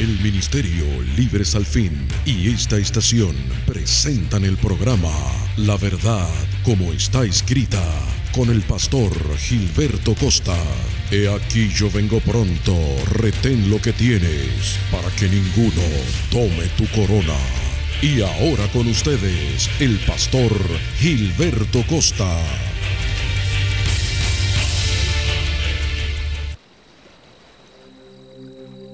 El Ministerio Libres al Fin y esta estación presentan el programa La Verdad como está escrita con el pastor Gilberto Costa. He aquí yo vengo pronto, retén lo que tienes para que ninguno tome tu corona. Y ahora con ustedes, el pastor Gilberto Costa.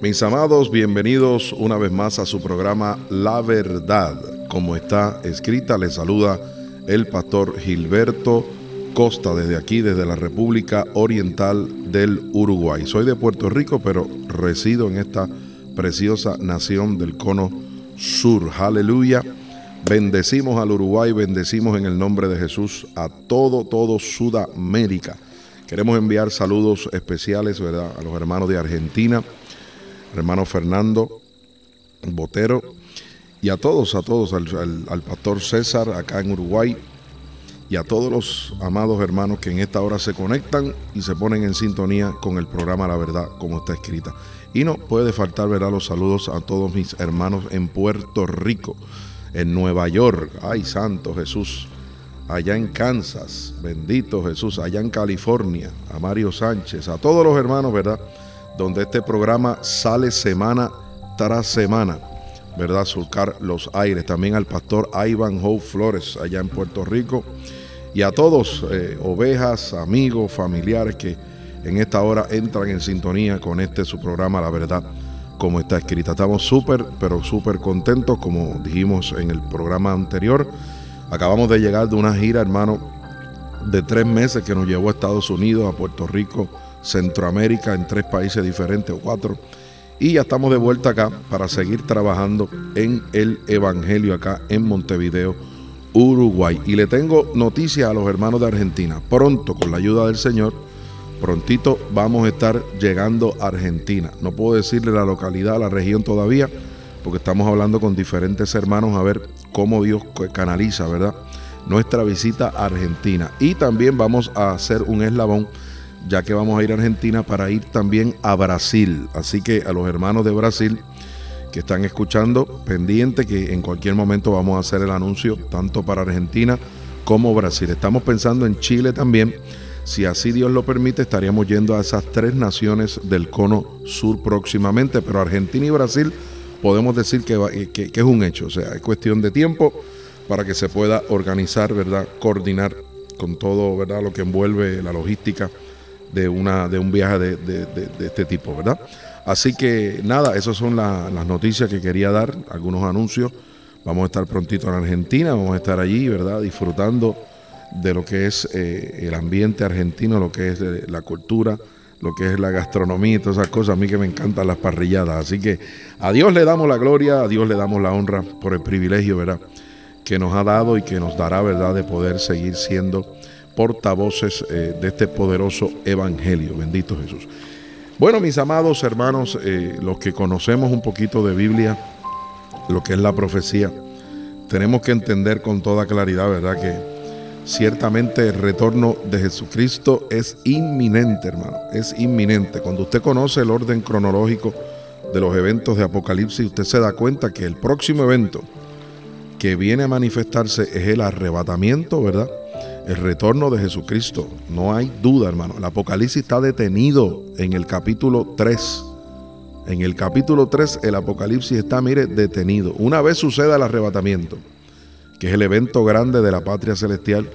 Mis amados, bienvenidos una vez más a su programa La Verdad. Como está escrita, les saluda el pastor Gilberto Costa desde aquí, desde la República Oriental del Uruguay. Soy de Puerto Rico, pero resido en esta preciosa nación del cono sur. Aleluya. Bendecimos al Uruguay, bendecimos en el nombre de Jesús a todo, todo Sudamérica. Queremos enviar saludos especiales, ¿verdad? A los hermanos de Argentina, hermano Fernando Botero, y a todos, a todos, al, pastor César acá en Uruguay, y a todos los amados hermanos que en esta hora se conectan y se ponen en sintonía con el programa La Verdad, como está escrita. Y no puede faltar, ¿verdad? Los saludos a todos mis hermanos en Puerto Rico, en Nueva York, ay Santo Jesús, allá en Kansas, bendito Jesús, allá en California, a Mario Sánchez, a todos los hermanos, ¿verdad? Donde este programa sale semana tras semana, ¿verdad? Surcar los aires. También al pastor Ivan Hope Flores, allá en Puerto Rico. Y a todos, eh, ovejas, amigos, familiares que en esta hora entran en sintonía con este su programa, La Verdad, como está escrita. Estamos súper, pero súper contentos, como dijimos en el programa anterior. Acabamos de llegar de una gira, hermano, de tres meses que nos llevó a Estados Unidos, a Puerto Rico, Centroamérica, en tres países diferentes o cuatro. Y ya estamos de vuelta acá para seguir trabajando en el Evangelio acá en Montevideo, Uruguay. Y le tengo noticias a los hermanos de Argentina. Pronto, con la ayuda del Señor, prontito vamos a estar llegando a Argentina. No puedo decirle la localidad, la región todavía, porque estamos hablando con diferentes hermanos a ver cómo Dios canaliza, ¿verdad? Nuestra visita a Argentina. Y también vamos a hacer un eslabón ya que vamos a ir a Argentina para ir también a Brasil. Así que a los hermanos de Brasil que están escuchando, pendiente que en cualquier momento vamos a hacer el anuncio tanto para Argentina como Brasil. Estamos pensando en Chile también. Si así Dios lo permite, estaríamos yendo a esas tres naciones del cono sur próximamente, pero Argentina y Brasil podemos decir que, que es un hecho, o sea, es cuestión de tiempo para que se pueda organizar, ¿verdad? Coordinar con todo, ¿verdad? Lo que envuelve la logística de, una, de un viaje de, este tipo, ¿verdad? Así que nada, esas son las noticias que quería dar, algunos anuncios. Vamos a estar prontito en Argentina, vamos a estar allí, ¿verdad? Disfrutando de lo que es eh, el ambiente argentino, lo que es eh, la cultura, lo que es la gastronomía y todas esas cosas. A mí que me encantan las parrilladas. Así que a Dios le damos la gloria, a Dios le damos la honra por el privilegio, ¿verdad? Que nos ha dado y que nos dará, ¿verdad? De poder seguir siendo portavoces eh, de este poderoso evangelio. Bendito Jesús. Bueno, mis amados hermanos, eh, los que conocemos un poquito de Biblia, lo que es la profecía, tenemos que entender con toda claridad, ¿verdad? Que ciertamente el retorno de Jesucristo es inminente, hermano, es inminente. Cuando usted conoce el orden cronológico de los eventos de Apocalipsis, usted se da cuenta que el próximo evento que viene a manifestarse es el arrebatamiento, ¿verdad? El retorno de Jesucristo. No hay duda, hermano. El Apocalipsis está detenido en el capítulo 3. En el capítulo 3 el Apocalipsis está, mire, detenido. Una vez suceda el arrebatamiento, que es el evento grande de la patria celestial,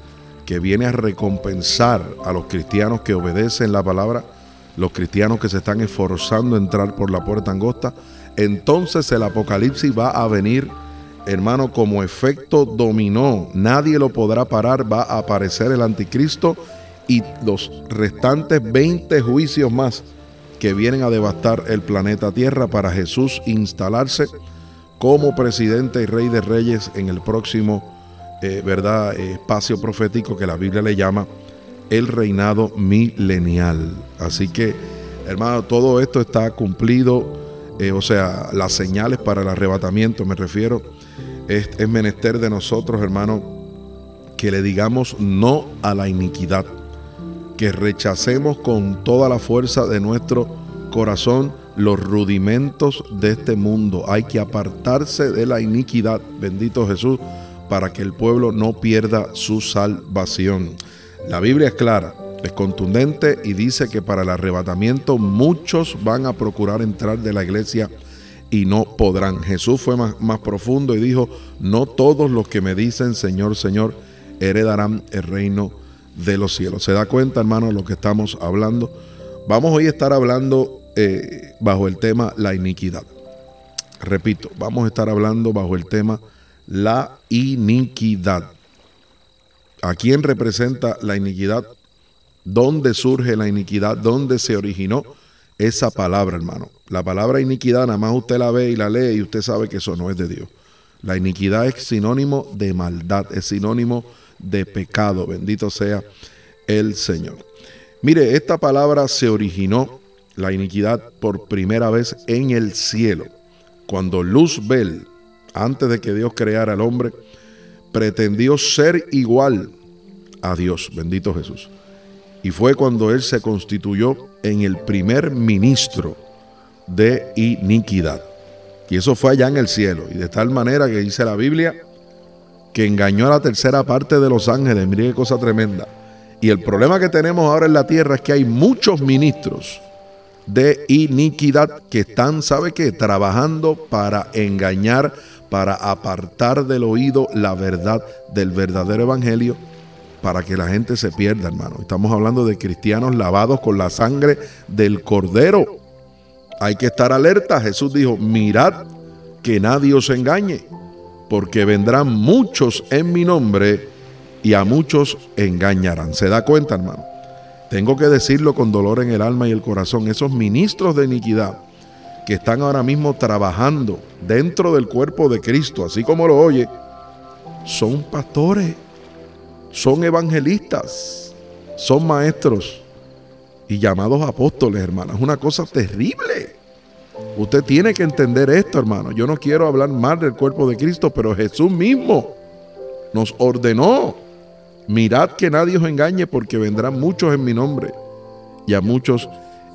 que viene a recompensar a los cristianos que obedecen la palabra, los cristianos que se están esforzando a entrar por la puerta angosta, entonces el Apocalipsis va a venir hermano, como efecto dominó, nadie lo podrá parar, va a aparecer el anticristo y los restantes 20 juicios más que vienen a devastar el planeta Tierra para Jesús instalarse como presidente y rey de reyes en el próximo eh, ¿verdad? espacio profético que la Biblia le llama el reinado milenial. Así que, hermano, todo esto está cumplido, eh, o sea, las señales para el arrebatamiento, me refiero, es, menester de nosotros, hermano, que le digamos no a la iniquidad, que rechacemos con toda la fuerza de nuestro corazón los rudimentos de este mundo. Hay que apartarse de la iniquidad, bendito Jesús, para que el pueblo no pierda su salvación. La Biblia es clara, es contundente y dice que para el arrebatamiento muchos van a procurar entrar de la iglesia y no podrán. Jesús fue más, más profundo y dijo, no todos los que me dicen Señor, Señor, heredarán el reino de los cielos. ¿Se da cuenta, hermano, lo que estamos hablando? Vamos hoy a estar hablando eh, bajo el tema la iniquidad. Repito, vamos a estar hablando bajo el tema la iniquidad. ¿A quién representa la iniquidad? ¿Dónde surge la iniquidad? ¿Dónde se originó esa palabra, hermano? La palabra iniquidad, nada más usted la ve y la lee y usted sabe que eso no es de Dios. La iniquidad es sinónimo de maldad, es sinónimo de pecado. Bendito sea el Señor. Mire, esta palabra se originó, la iniquidad, por primera vez en el cielo. Cuando Luzbel, antes de que Dios creara al hombre, pretendió ser igual a Dios. Bendito Jesús. Y fue cuando él se constituyó en el primer ministro de iniquidad. Y eso fue allá en el cielo. Y de tal manera que dice la Biblia que engañó a la tercera parte de los ángeles. Mire qué cosa tremenda. Y el problema que tenemos ahora en la tierra es que hay muchos ministros de iniquidad que están, ¿sabe qué? Trabajando para engañar, para apartar del oído la verdad del verdadero evangelio, para que la gente se pierda, hermano. Estamos hablando de cristianos lavados con la sangre del cordero. Hay que estar alerta. Jesús dijo, mirad que nadie os engañe, porque vendrán muchos en mi nombre y a muchos engañarán. ¿Se da cuenta, hermano? Tengo que decirlo con dolor en el alma y el corazón. Esos ministros de iniquidad que están ahora mismo trabajando dentro del cuerpo de Cristo, así como lo oye, son pastores, son evangelistas, son maestros y llamados apóstoles, hermano. Es una cosa terrible. Usted tiene que entender esto, hermano. Yo no quiero hablar mal del cuerpo de Cristo, pero Jesús mismo nos ordenó Mirad que nadie os engañe porque vendrán muchos en mi nombre y a muchos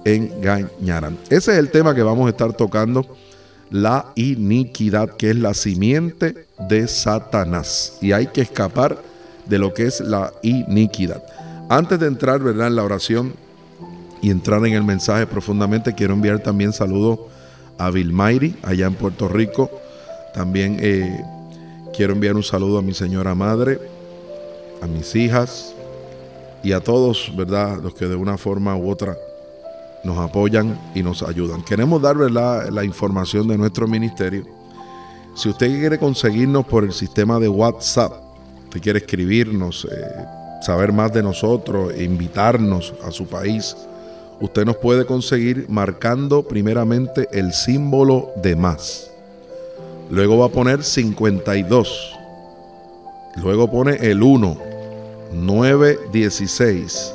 engañarán. Ese es el tema que vamos a estar tocando, la iniquidad, que es la simiente de Satanás. Y hay que escapar de lo que es la iniquidad. Antes de entrar ¿verdad? en la oración y entrar en el mensaje profundamente, quiero enviar también saludos a Vilmairi, allá en Puerto Rico. También eh, quiero enviar un saludo a mi señora madre, a mis hijas y a todos, ¿verdad? Los que de una forma u otra nos apoyan y nos ayudan. Queremos dar la información de nuestro ministerio. Si usted quiere conseguirnos por el sistema de WhatsApp, usted quiere escribirnos, eh, saber más de nosotros, invitarnos a su país, usted nos puede conseguir marcando primeramente el símbolo de más. Luego va a poner 52. Luego pone el 1 916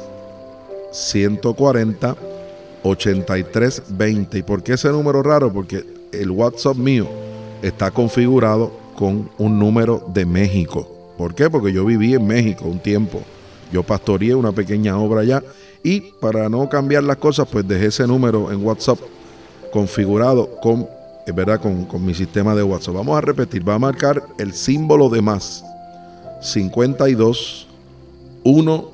140 8320. ¿Y por qué ese número raro? Porque el WhatsApp mío está configurado con un número de México. ¿Por qué? Porque yo viví en México un tiempo. Yo pastoreé una pequeña obra allá y para no cambiar las cosas, pues dejé ese número en WhatsApp configurado con, ¿verdad? Con, con mi sistema de WhatsApp. Vamos a repetir, va a marcar el símbolo de más 52 1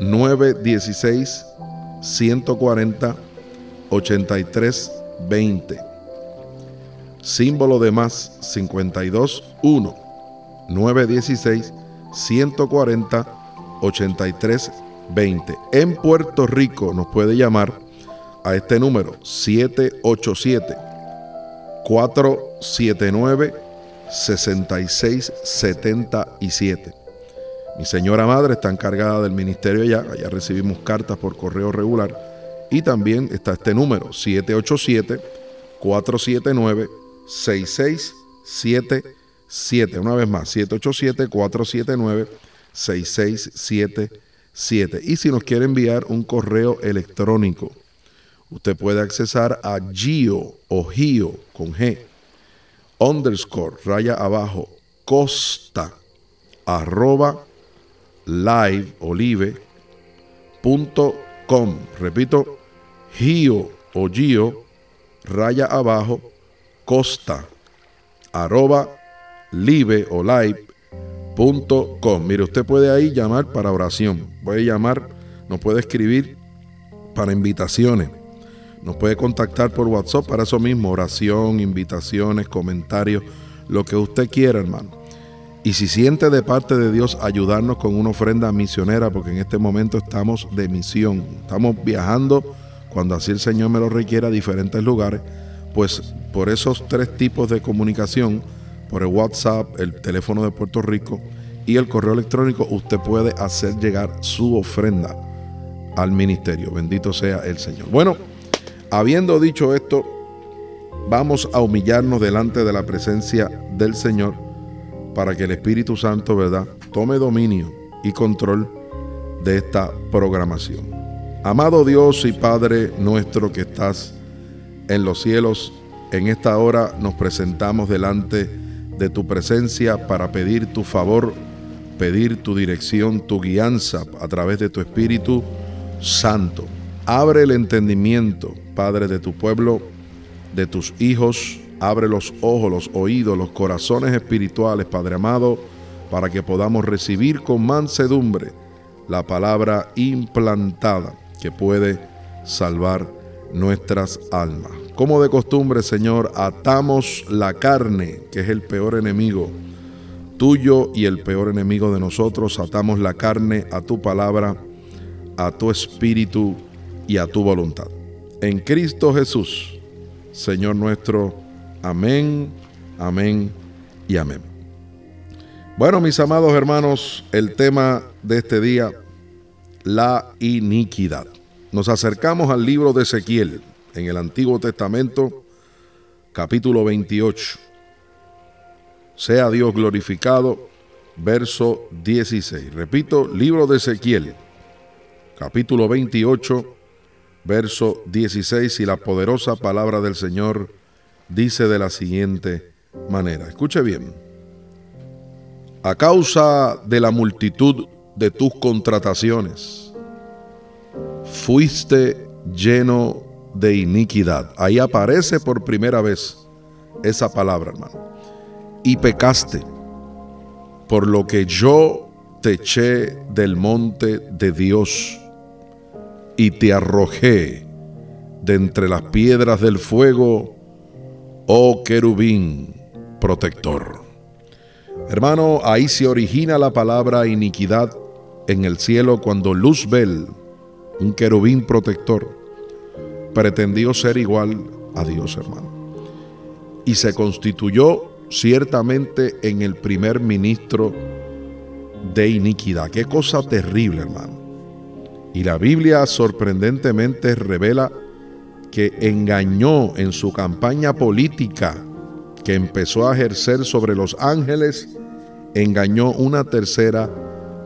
9 16 140 83 20. Símbolo de más 52 1 9 16 140 83 20. En Puerto Rico nos puede llamar a este número 787 479 6677. Mi señora madre está encargada del ministerio allá, allá recibimos cartas por correo regular y también está este número 787-479-6677. Una vez más, 787-479-6677. Y si nos quiere enviar un correo electrónico, usted puede accesar a Gio o Gio con G, underscore, raya abajo, costa, arroba liveolive.com. Repito, Gio o Gio raya abajo, costa, arroba, live o live.com. Mire, usted puede ahí llamar para oración, puede llamar, nos puede escribir para invitaciones, nos puede contactar por WhatsApp para eso mismo, oración, invitaciones, comentarios, lo que usted quiera, hermano. Y si siente de parte de Dios ayudarnos con una ofrenda misionera, porque en este momento estamos de misión, estamos viajando cuando así el Señor me lo requiera a diferentes lugares, pues por esos tres tipos de comunicación, por el WhatsApp, el teléfono de Puerto Rico y el correo electrónico, usted puede hacer llegar su ofrenda al ministerio. Bendito sea el Señor. Bueno, habiendo dicho esto, vamos a humillarnos delante de la presencia del Señor para que el Espíritu Santo, ¿verdad?, tome dominio y control de esta programación. Amado Dios y Padre nuestro que estás en los cielos, en esta hora nos presentamos delante de tu presencia para pedir tu favor, pedir tu dirección, tu guianza a través de tu Espíritu Santo. Abre el entendimiento, Padre, de tu pueblo, de tus hijos, Abre los ojos, los oídos, los corazones espirituales, Padre amado, para que podamos recibir con mansedumbre la palabra implantada que puede salvar nuestras almas. Como de costumbre, Señor, atamos la carne, que es el peor enemigo tuyo y el peor enemigo de nosotros. Atamos la carne a tu palabra, a tu espíritu y a tu voluntad. En Cristo Jesús, Señor nuestro, Amén, amén y amén. Bueno, mis amados hermanos, el tema de este día, la iniquidad. Nos acercamos al libro de Ezequiel en el Antiguo Testamento, capítulo 28. Sea Dios glorificado, verso 16. Repito, libro de Ezequiel, capítulo 28, verso 16 y la poderosa palabra del Señor dice de la siguiente manera. Escuche bien. A causa de la multitud de tus contrataciones, fuiste lleno de iniquidad. Ahí aparece por primera vez esa palabra, hermano. Y pecaste, por lo que yo te eché del monte de Dios y te arrojé de entre las piedras del fuego oh querubín protector. Hermano, ahí se origina la palabra iniquidad en el cielo cuando Luzbel, un querubín protector, pretendió ser igual a Dios, hermano. Y se constituyó ciertamente en el primer ministro de iniquidad. Qué cosa terrible, hermano. Y la Biblia sorprendentemente revela que engañó en su campaña política que empezó a ejercer sobre los ángeles, engañó una tercera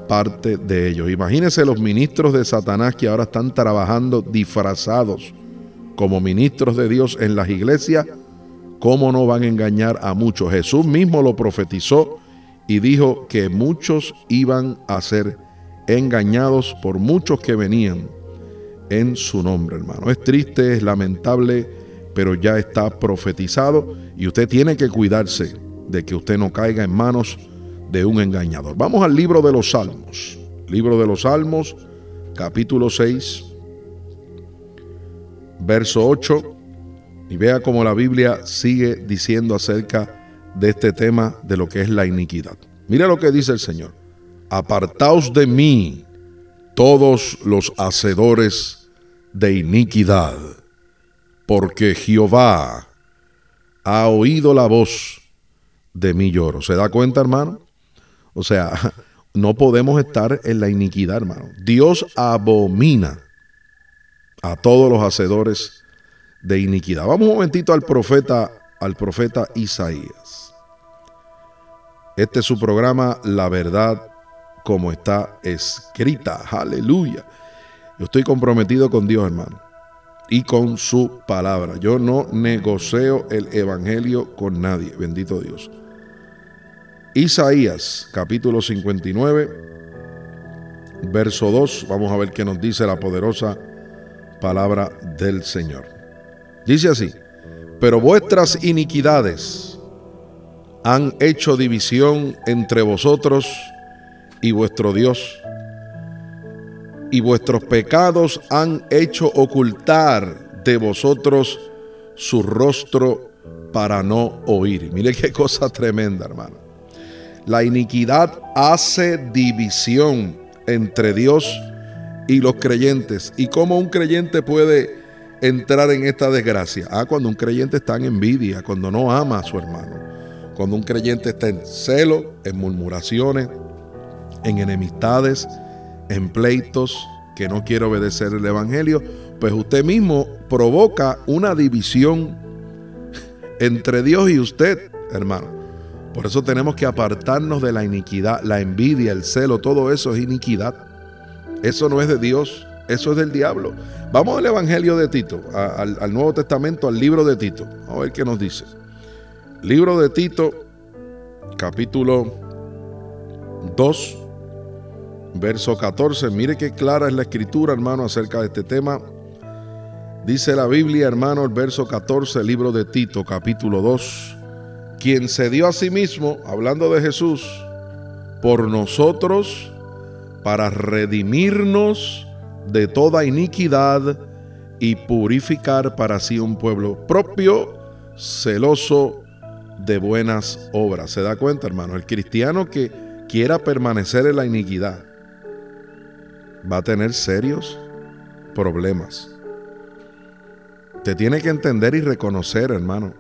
parte de ellos. Imagínense los ministros de Satanás que ahora están trabajando disfrazados como ministros de Dios en las iglesias, ¿cómo no van a engañar a muchos? Jesús mismo lo profetizó y dijo que muchos iban a ser engañados por muchos que venían en su nombre, hermano. Es triste, es lamentable, pero ya está profetizado y usted tiene que cuidarse de que usted no caiga en manos de un engañador. Vamos al libro de los Salmos. Libro de los Salmos, capítulo 6, verso 8. Y vea cómo la Biblia sigue diciendo acerca de este tema de lo que es la iniquidad. Mira lo que dice el Señor. Apartaos de mí, todos los hacedores de iniquidad, porque Jehová ha oído la voz de mi lloro. ¿Se da cuenta, hermano? O sea, no podemos estar en la iniquidad, hermano. Dios abomina a todos los hacedores de iniquidad. Vamos un momentito al profeta, al profeta Isaías. Este es su programa La Verdad como está escrita. Aleluya. Yo estoy comprometido con Dios, hermano, y con su palabra. Yo no negocio el evangelio con nadie. Bendito Dios. Isaías, capítulo 59, verso 2. Vamos a ver qué nos dice la poderosa palabra del Señor. Dice así: Pero vuestras iniquidades han hecho división entre vosotros y vuestro Dios, y vuestros pecados han hecho ocultar de vosotros su rostro para no oír. Mire qué cosa tremenda, hermano. La iniquidad hace división entre Dios y los creyentes. ¿Y cómo un creyente puede entrar en esta desgracia? Ah, cuando un creyente está en envidia, cuando no ama a su hermano. Cuando un creyente está en celo, en murmuraciones, en enemistades, en pleitos, que no quiere obedecer el Evangelio, pues usted mismo provoca una división entre Dios y usted, hermano. Por eso tenemos que apartarnos de la iniquidad, la envidia, el celo, todo eso es iniquidad. Eso no es de Dios, eso es del diablo. Vamos al Evangelio de Tito, al, Nuevo Testamento, al libro de Tito. Vamos a ver qué nos dice. Libro de Tito, capítulo 2, verso 14. Mire qué clara es la escritura, hermano, acerca de este tema. Dice la Biblia, hermano, el verso 14, libro de Tito, capítulo 2. Quien se dio a sí mismo, hablando de Jesús, por nosotros, para redimirnos de toda iniquidad y purificar para sí un pueblo propio, celoso de buenas obras. ¿Se da cuenta, hermano? El cristiano que quiera permanecer en la iniquidad, va a tener serios problemas. Te tiene que entender y reconocer, hermano,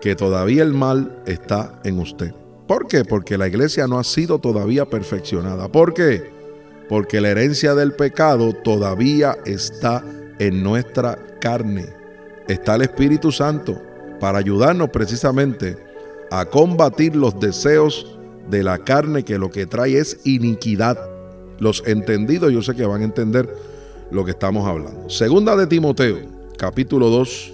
que todavía el mal está en usted. ¿Por qué? Porque la iglesia no ha sido todavía perfeccionada. ¿Por qué? Porque la herencia del pecado todavía está en nuestra carne. Está el Espíritu Santo para ayudarnos precisamente a combatir los deseos de la carne que lo que trae es iniquidad los entendidos yo sé que van a entender lo que estamos hablando. Segunda de Timoteo, capítulo 2,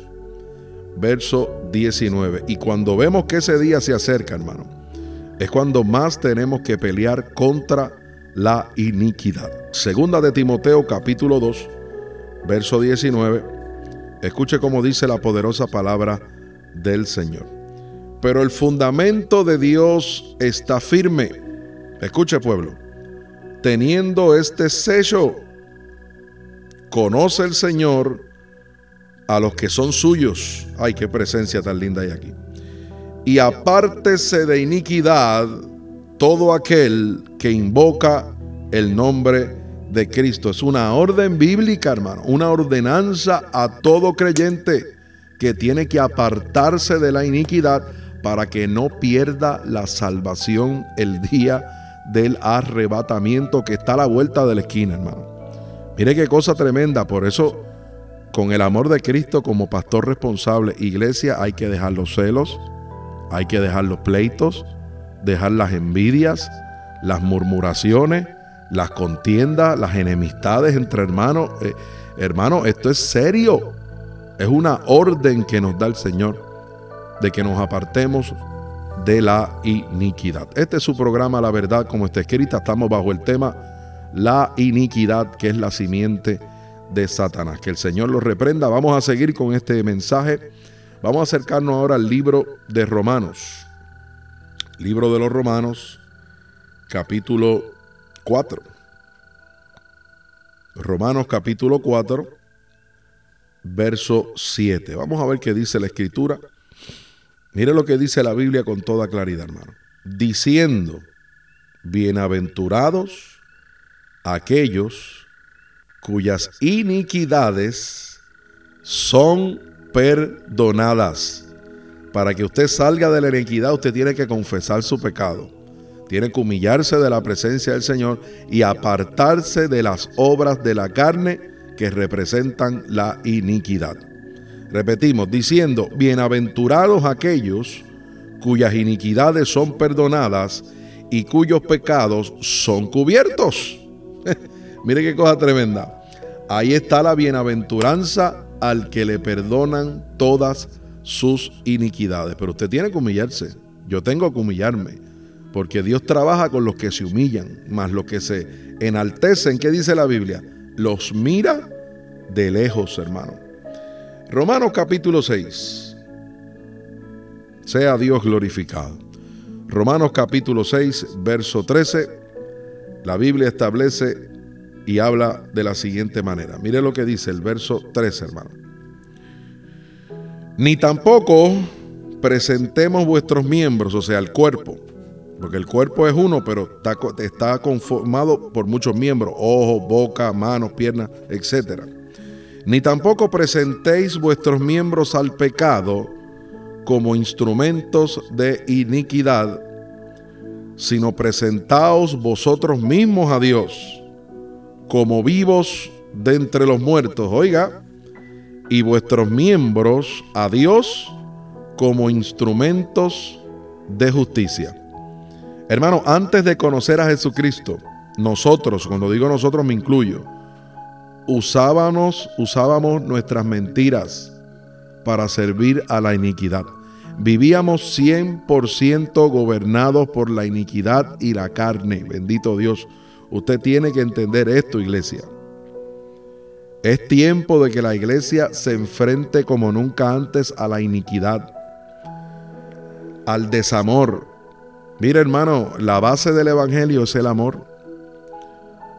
verso 19. Y cuando vemos que ese día se acerca, hermano, es cuando más tenemos que pelear contra la iniquidad. Segunda de Timoteo, capítulo 2, verso 19. Escuche cómo dice la poderosa palabra del Señor. Pero el fundamento de Dios está firme. Escuche pueblo teniendo este sello, conoce el Señor a los que son suyos. Ay, qué presencia tan linda hay aquí. Y apártese de iniquidad todo aquel que invoca el nombre de Cristo. Es una orden bíblica, hermano, una ordenanza a todo creyente que tiene que apartarse de la iniquidad para que no pierda la salvación el día del arrebatamiento que está a la vuelta de la esquina, hermano. Mire qué cosa tremenda, por eso con el amor de Cristo como pastor responsable, iglesia, hay que dejar los celos, hay que dejar los pleitos, dejar las envidias, las murmuraciones, las contiendas, las enemistades entre hermanos. Eh, hermano, esto es serio. Es una orden que nos da el Señor de que nos apartemos de la iniquidad. Este es su programa La Verdad como está escrita. Estamos bajo el tema La iniquidad, que es la simiente de Satanás. Que el Señor lo reprenda. Vamos a seguir con este mensaje. Vamos a acercarnos ahora al libro de Romanos. Libro de los Romanos, capítulo 4. Romanos capítulo 4, verso 7. Vamos a ver qué dice la escritura. Mire lo que dice la Biblia con toda claridad, hermano. Diciendo, bienaventurados aquellos cuyas iniquidades son perdonadas. Para que usted salga de la iniquidad, usted tiene que confesar su pecado. Tiene que humillarse de la presencia del Señor y apartarse de las obras de la carne que representan la iniquidad. Repetimos, diciendo, bienaventurados aquellos cuyas iniquidades son perdonadas y cuyos pecados son cubiertos. Mire qué cosa tremenda. Ahí está la bienaventuranza al que le perdonan todas sus iniquidades. Pero usted tiene que humillarse. Yo tengo que humillarme. Porque Dios trabaja con los que se humillan, más los que se enaltecen. ¿Qué dice la Biblia? Los mira de lejos, hermano. Romanos capítulo 6. Sea Dios glorificado. Romanos capítulo 6, verso 13. La Biblia establece y habla de la siguiente manera. Mire lo que dice el verso 13, hermano. Ni tampoco presentemos vuestros miembros, o sea, el cuerpo, porque el cuerpo es uno, pero está, conformado por muchos miembros, ojos, boca, manos, piernas, etc. Ni tampoco presentéis vuestros miembros al pecado como instrumentos de iniquidad, sino presentaos vosotros mismos a Dios como vivos de entre los muertos, oiga, y vuestros miembros a Dios como instrumentos de justicia. Hermano, antes de conocer a Jesucristo, nosotros, cuando digo nosotros me incluyo, usábamos, usábamos nuestras mentiras para servir a la iniquidad. Vivíamos 100% gobernados por la iniquidad y la carne. Bendito Dios. Usted tiene que entender esto, iglesia. Es tiempo de que la iglesia se enfrente como nunca antes a la iniquidad, al desamor. Mire hermano, la base del Evangelio es el amor.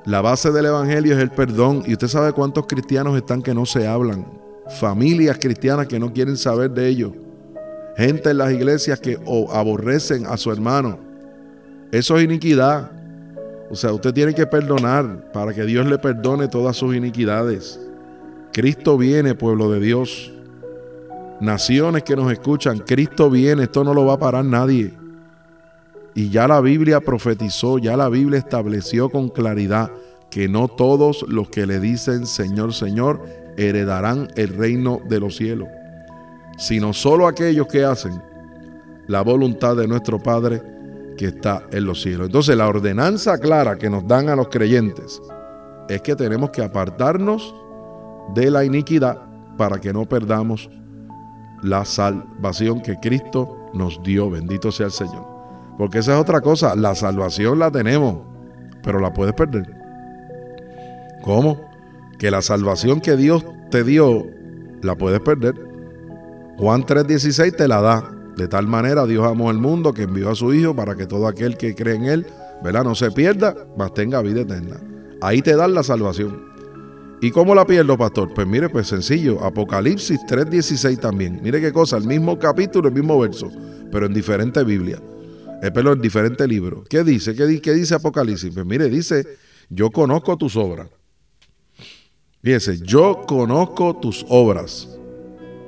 La base del Evangelio es el perdón. Y usted sabe cuántos cristianos están que no se hablan. Familias cristianas que no quieren saber de ellos. Gente en las iglesias que aborrecen a su hermano. Eso es iniquidad. O sea, usted tiene que perdonar para que Dios le perdone todas sus iniquidades. Cristo viene, pueblo de Dios. Naciones que nos escuchan, Cristo viene, esto no lo va a parar nadie. Y ya la Biblia profetizó, ya la Biblia estableció con claridad que no todos los que le dicen Señor, Señor, heredarán el reino de los cielos, sino solo aquellos que hacen la voluntad de nuestro Padre que está en los cielos. Entonces la ordenanza clara que nos dan a los creyentes es que tenemos que apartarnos de la iniquidad para que no perdamos la salvación que Cristo nos dio. Bendito sea el Señor. Porque esa es otra cosa. La salvación la tenemos, pero la puedes perder. ¿Cómo? Que la salvación que Dios te dio, la puedes perder. Juan 3:16 te la da. De tal manera Dios amó al mundo que envió a su Hijo para que todo aquel que cree en Él, ¿verdad? No se pierda, mas tenga vida eterna. Ahí te dan la salvación. ¿Y cómo la pierdo, pastor? Pues mire, pues sencillo. Apocalipsis 3.16 también. Mire qué cosa, el mismo capítulo, el mismo verso, pero en diferente Biblia. Eh, pero en diferente libro. ¿Qué dice? ¿Qué, ¿Qué, dice Apocalipsis? Pues mire, dice, yo conozco tus obras. Fíjese, yo conozco tus obras,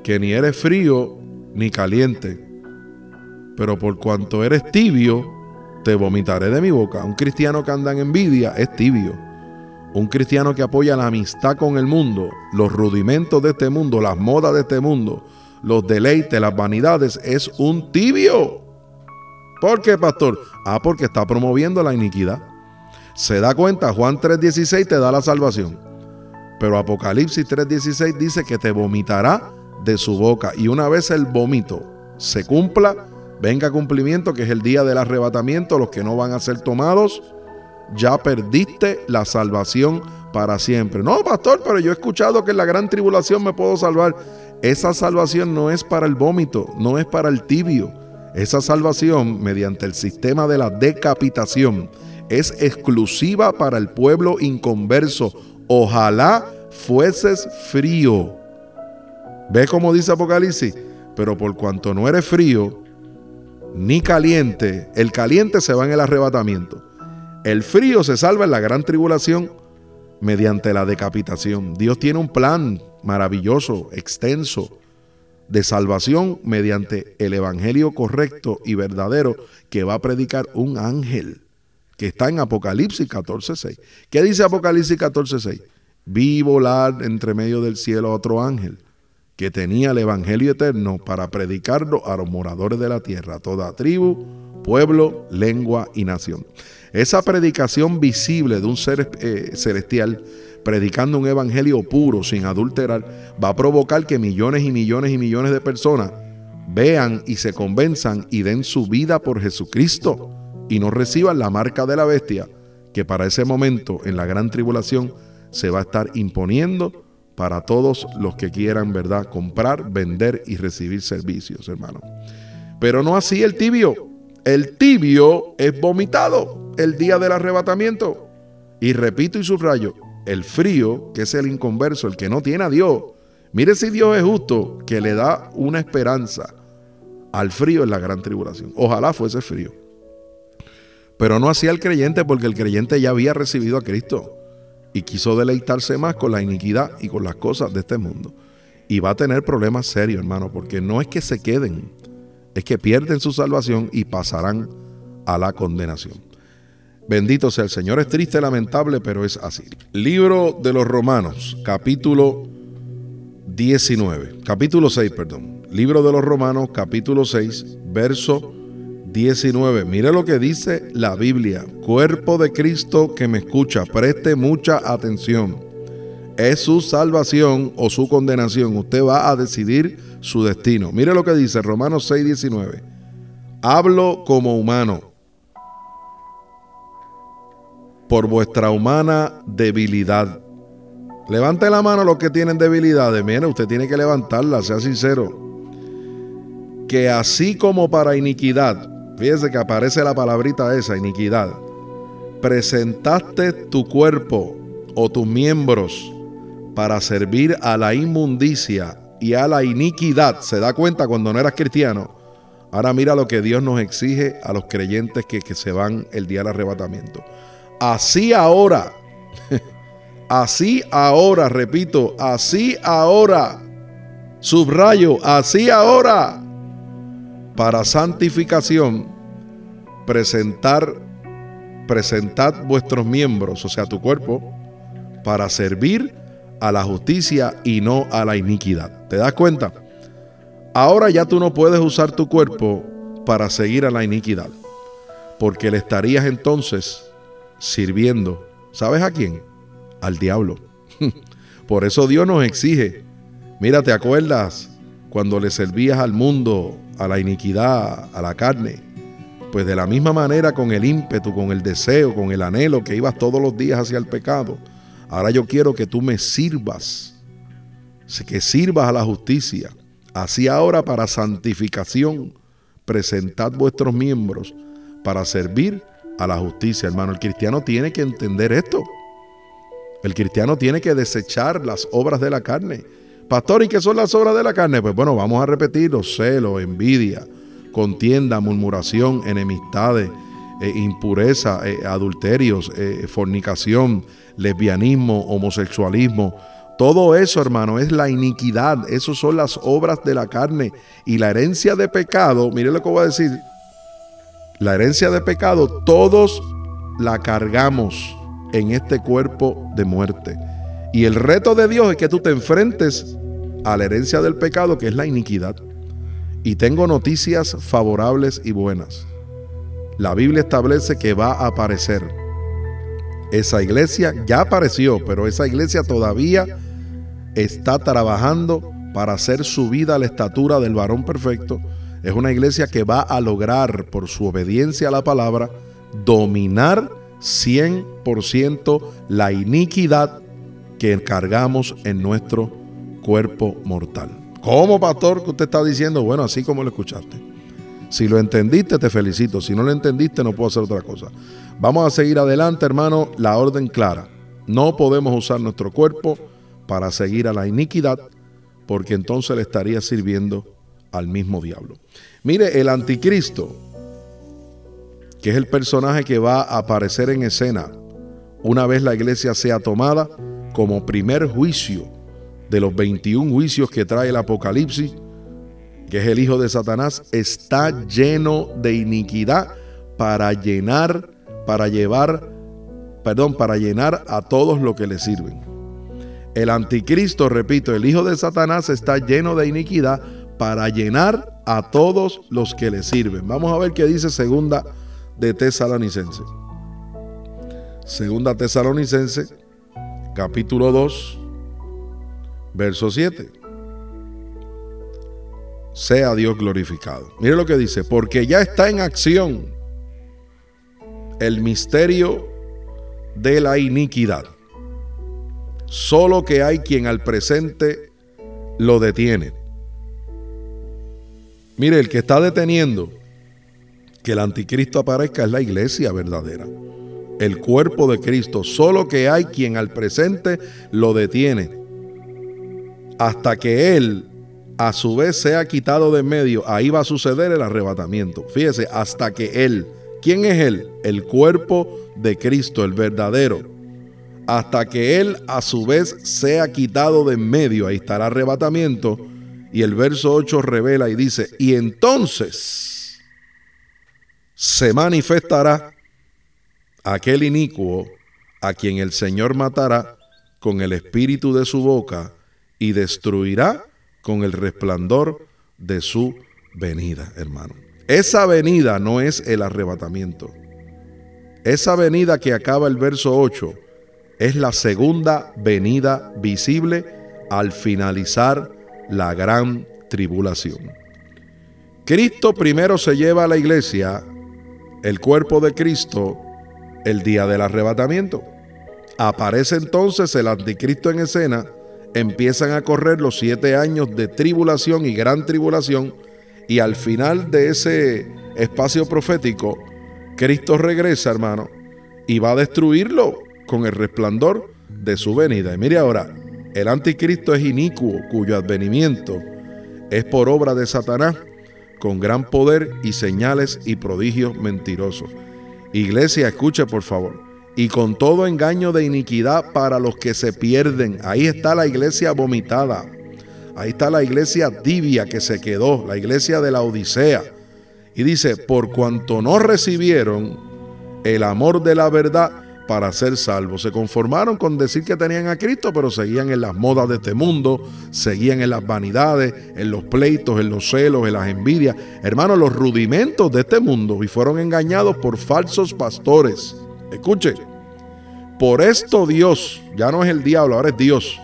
que ni eres frío ni caliente pero por cuanto eres tibio, te vomitaré de mi boca. Un cristiano que anda en envidia es tibio. Un cristiano que apoya la amistad con el mundo, los rudimentos de este mundo, las modas de este mundo, los deleites, las vanidades, es un tibio. ¿Por qué, pastor? Ah, porque está promoviendo la iniquidad. Se da cuenta, Juan 3:16 te da la salvación. Pero Apocalipsis 3:16 dice que te vomitará de su boca. Y una vez el vómito se cumpla, venga cumplimiento, que es el día del arrebatamiento, los que no van a ser tomados, ya perdiste la salvación para siempre. No, pastor, pero yo he escuchado que en la gran tribulación me puedo salvar. Esa salvación no es para el vómito, no es para el tibio. Esa salvación, mediante el sistema de la decapitación, es exclusiva para el pueblo inconverso. Ojalá fueses frío. ¿Ves cómo dice Apocalipsis? Pero por cuanto no eres frío, ni caliente. El caliente se va en el arrebatamiento. El frío se salva en la gran tribulación mediante la decapitación. Dios tiene un plan maravilloso, extenso, de salvación mediante el evangelio correcto y verdadero que va a predicar un ángel que está en Apocalipsis 14:6. ¿Qué dice Apocalipsis 14:6? Vi volar entre medio del cielo a otro ángel que tenía el Evangelio eterno para predicarlo a los moradores de la tierra, toda tribu, pueblo, lengua y nación. Esa predicación visible de un ser eh, celestial predicando un evangelio puro, sin adulterar, va a provocar que millones y millones y millones de personas vean y se convenzan y den su vida por Jesucristo y no reciban la marca de la bestia que para ese momento en la gran tribulación se va a estar imponiendo para todos los que quieran, ¿verdad? Comprar, vender y recibir servicios, hermano. Pero no así el tibio. El tibio es vomitado el día del arrebatamiento. Y repito y subrayo, el frío, que es el inconverso, el que no tiene a Dios. Mire si Dios es justo, que le da una esperanza al frío en la gran tribulación. Ojalá fuese frío. Pero no hacía el creyente porque el creyente ya había recibido a Cristo y quiso deleitarse más con la iniquidad y con las cosas de este mundo. Y va a tener problemas serios, hermano, porque no es que se queden, es que pierden su salvación y pasarán a la condenación. Bendito sea el Señor. Es triste, lamentable, pero es así. Libro de los Romanos, capítulo 19, capítulo 6, perdón. Libro de los Romanos, capítulo 6, verso 19. Mire lo que dice la Biblia. Cuerpo de Cristo que me escucha, preste mucha atención. Es su salvación o su condenación. Usted va a decidir su destino. Mire lo que dice Romanos 6, 19. Hablo como humano por vuestra humana debilidad. Levante la mano los que tienen debilidades. Mire, usted tiene que levantarla, sea sincero. Que así como para iniquidad, fíjese que aparece la palabrita esa, iniquidad, presentaste tu cuerpo o tus miembros para servir a la inmundicia y a la iniquidad. ¿Se da cuenta cuando no eras cristiano? Ahora mira lo que Dios nos exige a los creyentes que, que se van el día del arrebatamiento Así ahora, así ahora, repito, así ahora, subrayo, así ahora, para santificación, presentar, presentad vuestros miembros, o sea, tu cuerpo, para servir a la justicia y no a la iniquidad. ¿Te das cuenta? Ahora ya tú no puedes usar tu cuerpo para seguir a la iniquidad, porque le estarías entonces sirviendo. ¿Sabes a quién? Al diablo. Por eso Dios nos exige. Mira, ¿te acuerdas cuando le servías al mundo, a la iniquidad, a la carne? Pues de la misma manera con el ímpetu, con el deseo, con el anhelo que ibas todos los días hacia el pecado. Ahora yo quiero que tú me sirvas, que sirvas a la justicia. Así ahora para santificación, presentad vuestros miembros para servir a la justicia, hermano. El cristiano tiene que entender esto. El cristiano tiene que desechar las obras de la carne. Pastor, ¿y qué son las obras de la carne? Pues bueno, vamos a repetirlo. Celo, envidia, contienda, murmuración, enemistades, eh, impureza, eh, adulterios, eh, fornicación, lesbianismo, homosexualismo. Todo eso, hermano, es la iniquidad. Esas son las obras de la carne. Y la herencia de pecado, mire lo que voy a decir, la herencia de pecado, todos la cargamos en este cuerpo de muerte. Y el reto de Dios es que tú te enfrentes a la herencia del pecado, que es la iniquidad. Y tengo noticias favorables y buenas. La Biblia establece que va a aparecer. Esa iglesia ya apareció, pero esa iglesia todavía está trabajando para hacer su vida a la estatura del varón perfecto es una iglesia que va a lograr, por su obediencia a la palabra, dominar 100% la iniquidad que en nuestro cuerpo mortal. ¿Cómo, pastor, que usted está diciendo? Bueno, así como lo escuchaste. Si lo entendiste, te felicito. Si no lo entendiste, no puedo hacer otra cosa. Vamos a seguir adelante, hermano. La orden clara. No podemos usar nuestro cuerpo para seguir a la iniquidad, porque entonces le estaría sirviendo al mismo diablo. Mire, el anticristo, que es el personaje que va a aparecer en escena una vez la iglesia sea tomada como primer juicio de los 21 juicios que trae el Apocalipsis, que es el hijo de Satanás, está lleno de iniquidad para llenar, para llevar, perdón, para llenar a todos los que le sirven. El anticristo, repito, el hijo de Satanás está lleno de iniquidad para llenar a todos los que le sirven. Vamos a ver qué dice segunda de Tesalonicense. Segunda Tesalonicense, capítulo 2, verso 7. Sea Dios glorificado. Mire lo que dice, porque ya está en acción el misterio de la iniquidad. solo que hay quien al presente lo detiene. Mire, el que está deteniendo que el anticristo aparezca es la iglesia verdadera, el cuerpo de Cristo, solo que hay quien al presente lo detiene hasta que Él a su vez sea quitado de medio, ahí va a suceder el arrebatamiento. Fíjese, hasta que Él, ¿quién es Él? El cuerpo de Cristo, el verdadero. Hasta que Él a su vez sea quitado de medio, ahí está el arrebatamiento. Y el verso 8 revela y dice, y entonces se manifestará aquel inicuo a quien el Señor matará con el espíritu de su boca y destruirá con el resplandor de su venida, hermano. Esa venida no es el arrebatamiento. Esa venida que acaba el verso 8 es la segunda venida visible al finalizar la gran tribulación. Cristo primero se lleva a la iglesia, el cuerpo de Cristo, el día del arrebatamiento. Aparece entonces el anticristo en escena empiezan a correr los siete años de tribulación y gran tribulación y al final de ese espacio profético, Cristo regresa, hermano, y va a destruirlo con el resplandor de su venida. Y mire ahora, el anticristo es inicuo, cuyo advenimiento es por obra de Satanás, con gran poder y señales y prodigios mentirosos. Iglesia, escuche por favor y con todo engaño de iniquidad para los que se pierden. Ahí está la iglesia vomitada. Ahí está la iglesia tibia que se quedó, la iglesia de la Odisea. Y dice, por cuanto no recibieron el amor de la verdad para ser salvos. Se conformaron con decir que tenían a Cristo, pero seguían en las modas de este mundo, seguían en las vanidades, en los pleitos, en los celos, en las envidias. Hermanos, los rudimentos de este mundo y fueron engañados por falsos pastores Escuche, por esto Dios, ya no es el diablo, ahora es Dios.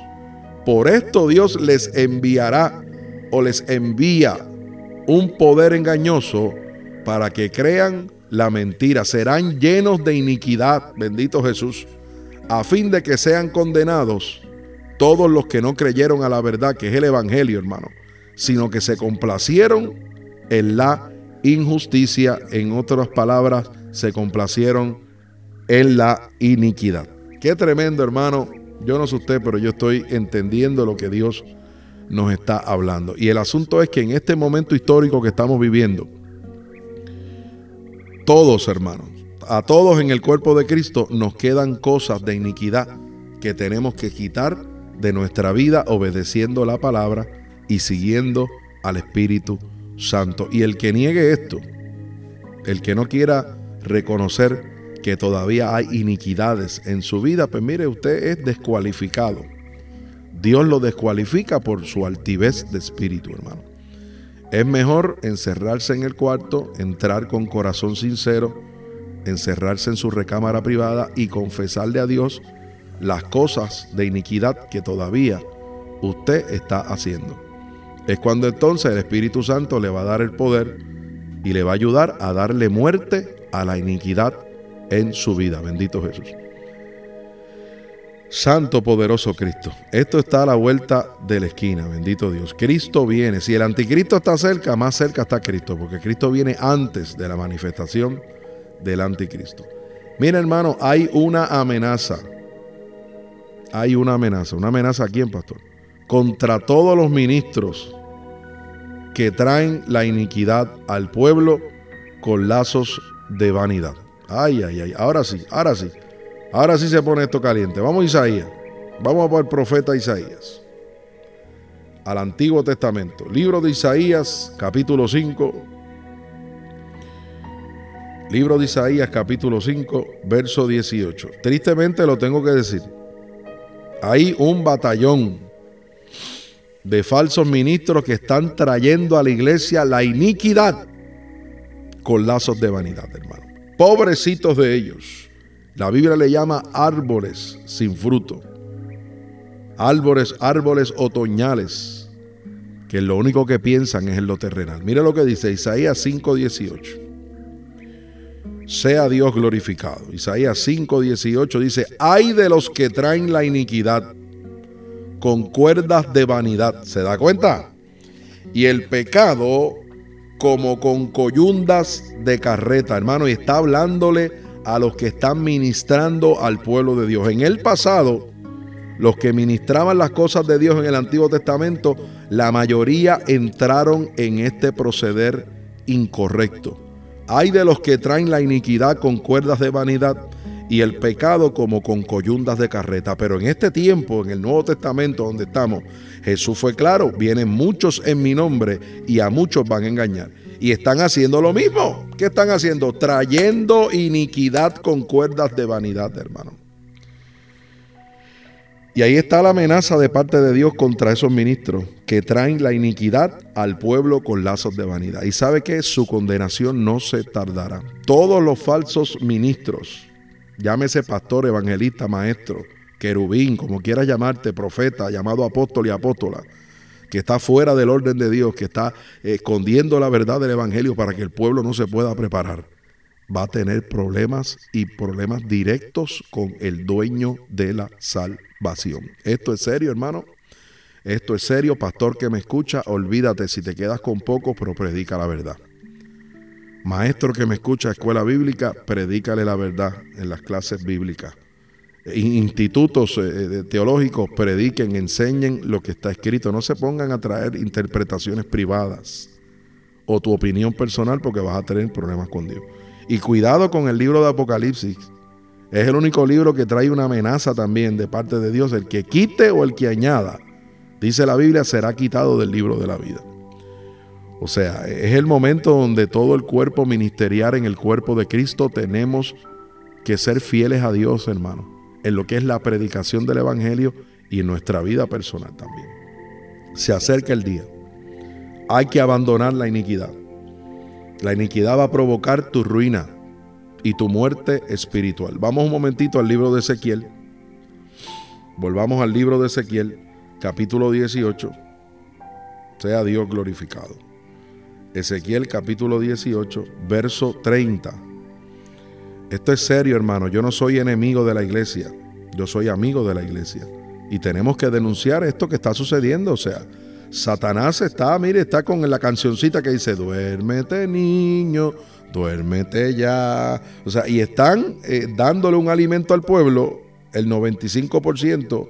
Por esto Dios les enviará o les envía un poder engañoso para que crean la mentira. Serán llenos de iniquidad, bendito Jesús, a fin de que sean condenados todos los que no creyeron a la verdad, que es el Evangelio, hermano, sino que se complacieron en la injusticia. En otras palabras, se complacieron en la iniquidad. Qué tremendo, hermano. Yo no sé usted, pero yo estoy entendiendo lo que Dios nos está hablando. Y el asunto es que en este momento histórico que estamos viviendo, todos, hermanos, a todos en el cuerpo de Cristo nos quedan cosas de iniquidad que tenemos que quitar de nuestra vida obedeciendo la palabra y siguiendo al Espíritu Santo. Y el que niegue esto, el que no quiera reconocer que todavía hay iniquidades en su vida, pues mire, usted es descualificado. Dios lo descualifica por su altivez de espíritu, hermano. Es mejor encerrarse en el cuarto, entrar con corazón sincero, encerrarse en su recámara privada y confesarle a Dios las cosas de iniquidad que todavía usted está haciendo. Es cuando entonces el Espíritu Santo le va a dar el poder y le va a ayudar a darle muerte a la iniquidad en su vida. Bendito Jesús. Santo poderoso Cristo. Esto está a la vuelta de la esquina, bendito Dios. Cristo viene. Si el anticristo está cerca, más cerca está Cristo, porque Cristo viene antes de la manifestación del anticristo. Mira hermano, hay una amenaza. Hay una amenaza. ¿Una amenaza a quién, pastor? Contra todos los ministros que traen la iniquidad al pueblo con lazos de vanidad. Ay, ay, ay. Ahora sí, ahora sí. Ahora sí se pone esto caliente. Vamos a Isaías. Vamos a por el profeta Isaías. Al Antiguo Testamento. Libro de Isaías, capítulo 5. Libro de Isaías, capítulo 5, verso 18. Tristemente lo tengo que decir. Hay un batallón de falsos ministros que están trayendo a la iglesia la iniquidad con lazos de vanidad, hermano. Pobrecitos de ellos. La Biblia le llama árboles sin fruto. Árboles, árboles otoñales, que lo único que piensan es en lo terrenal. Mira lo que dice Isaías 5:18. Sea Dios glorificado. Isaías 5:18 dice, hay de los que traen la iniquidad con cuerdas de vanidad. ¿Se da cuenta? Y el pecado como con coyundas de carreta, hermano, y está hablándole a los que están ministrando al pueblo de Dios. En el pasado, los que ministraban las cosas de Dios en el Antiguo Testamento, la mayoría entraron en este proceder incorrecto. Hay de los que traen la iniquidad con cuerdas de vanidad y el pecado como con coyundas de carreta. Pero en este tiempo, en el Nuevo Testamento donde estamos, Jesús fue claro, vienen muchos en mi nombre y a muchos van a engañar. Y están haciendo lo mismo. ¿Qué están haciendo? Trayendo iniquidad con cuerdas de vanidad, hermano. Y ahí está la amenaza de parte de Dios contra esos ministros que traen la iniquidad al pueblo con lazos de vanidad. Y sabe que su condenación no se tardará. Todos los falsos ministros, llámese pastor, evangelista, maestro, querubín, como quieras llamarte, profeta, llamado apóstol y apóstola, que está fuera del orden de Dios, que está escondiendo la verdad del Evangelio para que el pueblo no se pueda preparar, va a tener problemas y problemas directos con el dueño de la salvación. Esto es serio, hermano. Esto es serio, pastor que me escucha, olvídate si te quedas con poco, pero predica la verdad. Maestro que me escucha, escuela bíblica, predícale la verdad en las clases bíblicas. Institutos eh, teológicos prediquen, enseñen lo que está escrito. No se pongan a traer interpretaciones privadas o tu opinión personal porque vas a tener problemas con Dios. Y cuidado con el libro de Apocalipsis. Es el único libro que trae una amenaza también de parte de Dios. El que quite o el que añada, dice la Biblia, será quitado del libro de la vida. O sea, es el momento donde todo el cuerpo ministerial en el cuerpo de Cristo tenemos que ser fieles a Dios, hermano, en lo que es la predicación del Evangelio y en nuestra vida personal también. Se acerca el día. Hay que abandonar la iniquidad. La iniquidad va a provocar tu ruina y tu muerte espiritual. Vamos un momentito al libro de Ezequiel. Volvamos al libro de Ezequiel, capítulo 18. Sea Dios glorificado. Ezequiel capítulo 18, verso 30. Esto es serio, hermano. Yo no soy enemigo de la iglesia. Yo soy amigo de la iglesia. Y tenemos que denunciar esto que está sucediendo. O sea, Satanás está, mire, está con la cancioncita que dice, duérmete niño, duérmete ya. O sea, y están eh, dándole un alimento al pueblo, el 95%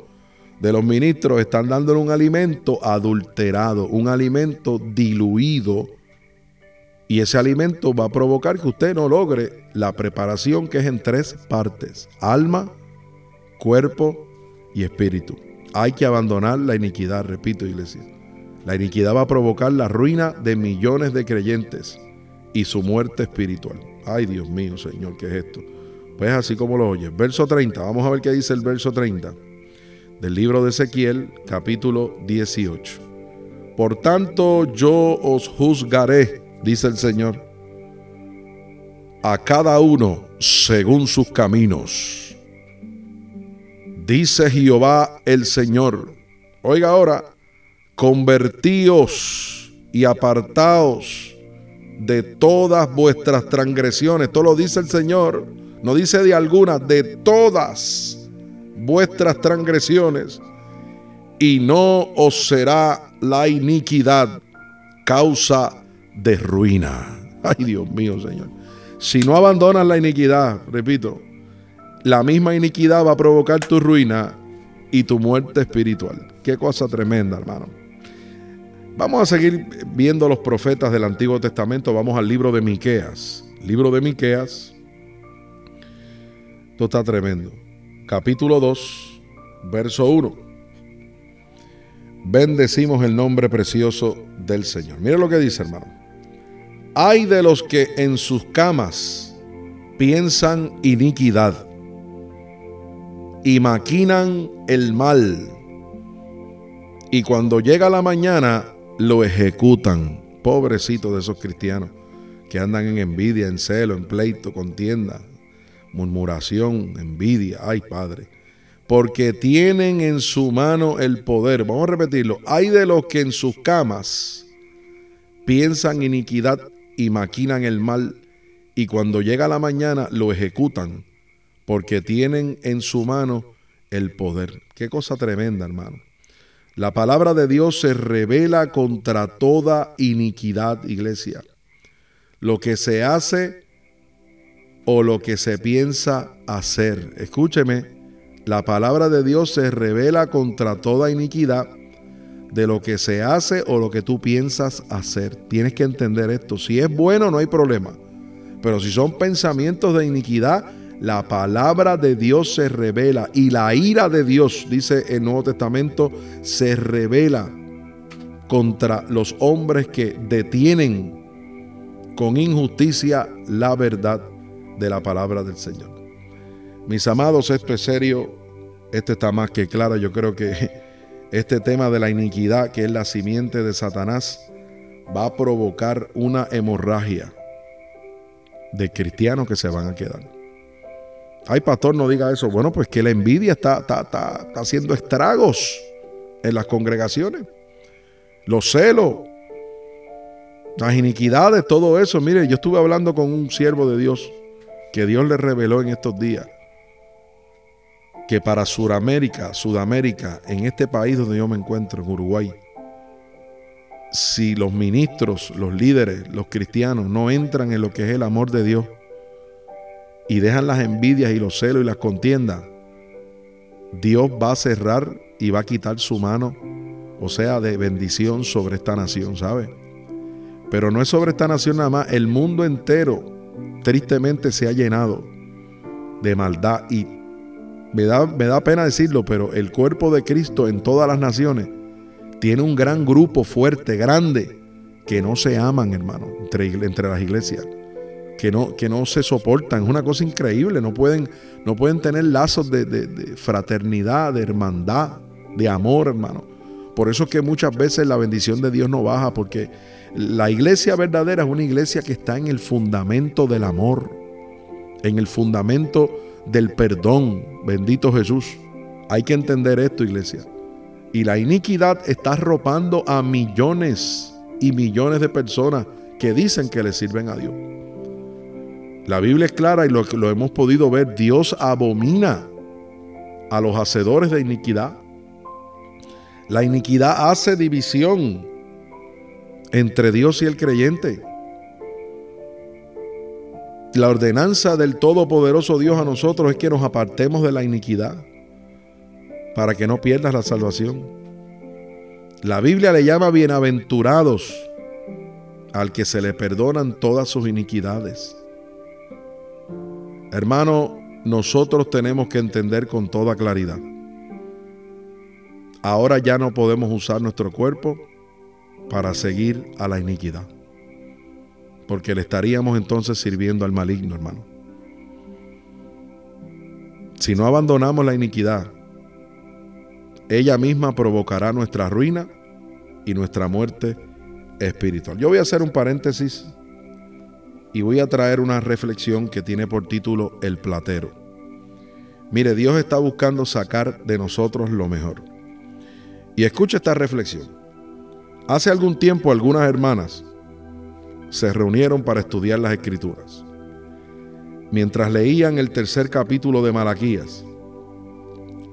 de los ministros están dándole un alimento adulterado, un alimento diluido y ese alimento va a provocar que usted no logre la preparación que es en tres partes, alma, cuerpo y espíritu. Hay que abandonar la iniquidad, repito iglesia. La iniquidad va a provocar la ruina de millones de creyentes y su muerte espiritual. Ay Dios mío, Señor, ¿qué es esto? Pues así como lo oyes. Verso 30, vamos a ver qué dice el verso 30 del libro de Ezequiel, capítulo 18. Por tanto yo os juzgaré dice el Señor, a cada uno según sus caminos. Dice Jehová el Señor. Oiga ahora, convertíos y apartaos de todas vuestras transgresiones. Esto lo dice el Señor. No dice de algunas, de todas vuestras transgresiones. Y no os será la iniquidad causa de ruina. Ay, Dios mío, Señor. Si no abandonas la iniquidad, repito, la misma iniquidad va a provocar tu ruina y tu muerte espiritual. Qué cosa tremenda, hermano. Vamos a seguir viendo los profetas del Antiguo Testamento. Vamos al libro de Miqueas. Libro de Miqueas. Esto está tremendo. Capítulo 2, verso 1. Bendecimos el nombre precioso del Señor. Mira lo que dice, hermano. Hay de los que en sus camas piensan iniquidad y maquinan el mal. Y cuando llega la mañana lo ejecutan. Pobrecitos de esos cristianos que andan en envidia, en celo, en pleito, contienda, murmuración, envidia. Ay, Padre. Porque tienen en su mano el poder. Vamos a repetirlo. Hay de los que en sus camas piensan iniquidad y maquinan el mal y cuando llega la mañana lo ejecutan porque tienen en su mano el poder. Qué cosa tremenda, hermano. La palabra de Dios se revela contra toda iniquidad, iglesia. Lo que se hace o lo que se piensa hacer. Escúcheme, la palabra de Dios se revela contra toda iniquidad de lo que se hace o lo que tú piensas hacer. Tienes que entender esto. Si es bueno, no hay problema. Pero si son pensamientos de iniquidad, la palabra de Dios se revela y la ira de Dios, dice el Nuevo Testamento, se revela contra los hombres que detienen con injusticia la verdad de la palabra del Señor. Mis amados, esto es serio, esto está más que claro, yo creo que este tema de la iniquidad, que es la simiente de Satanás, va a provocar una hemorragia de cristianos que se van a quedar. Ay, pastor, no diga eso. Bueno, pues que la envidia está, está, está, haciendo estragos en las congregaciones. Los celos, las iniquidades, todo eso. Mire, yo estuve hablando con un siervo de Dios que Dios le reveló en estos días que para Sudamérica, Sudamérica, en este país donde yo me encuentro, en Uruguay, si los ministros, los líderes, los cristianos no entran en lo que es el amor de Dios y dejan las envidias y los celos y las contiendas, Dios va a cerrar y va a quitar su mano, o sea, de bendición sobre esta nación, ¿sabe? Pero no es sobre esta nación nada más, el mundo entero tristemente se ha llenado de maldad y me da, me da pena decirlo, pero el cuerpo de Cristo en todas las naciones tiene un gran grupo fuerte, grande, que no se aman, hermano, entre, entre las iglesias. Que no, que no se soportan. Es una cosa increíble. No pueden, no pueden tener lazos de, de fraternidad, de hermandad, de amor, hermano. Por eso es que muchas veces la bendición de Dios no baja, porque la iglesia verdadera es una iglesia que está en el fundamento del amor, en el fundamento del perdón. Bendito Jesús. Hay que entender esto, iglesia. Y la iniquidad está arropando a millones y millones de personas que dicen que le sirven a Dios. La Biblia es clara y lo, lo hemos podido ver. Dios abomina a los hacedores de iniquidad. La iniquidad hace división entre Dios y el creyente. La ordenanza del Todopoderoso Dios a nosotros es que nos apartemos de la iniquidad para que no pierdas la salvación. La Biblia le llama bienaventurados al que se le perdonan todas sus iniquidades. Hermano, nosotros tenemos que entender con toda claridad. Ahora ya no podemos usar nuestro cuerpo para seguir a la iniquidad porque le estaríamos entonces sirviendo al maligno, hermano. Si no abandonamos la iniquidad, ella misma provocará nuestra ruina y nuestra muerte espiritual. Yo voy a hacer un paréntesis y voy a traer una reflexión que tiene por título El platero. Mire, Dios está buscando sacar de nosotros lo mejor. Y escucha esta reflexión. Hace algún tiempo algunas hermanas se reunieron para estudiar las escrituras. Mientras leían el tercer capítulo de Malaquías,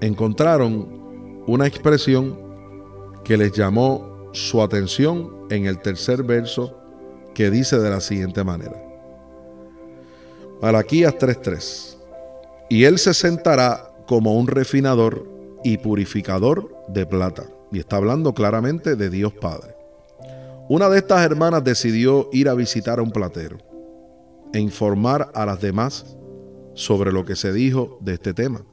encontraron una expresión que les llamó su atención en el tercer verso que dice de la siguiente manera. Malaquías 3:3. Y él se sentará como un refinador y purificador de plata. Y está hablando claramente de Dios Padre. Una de estas hermanas decidió ir a visitar a un platero e informar a las demás sobre lo que se dijo de este tema.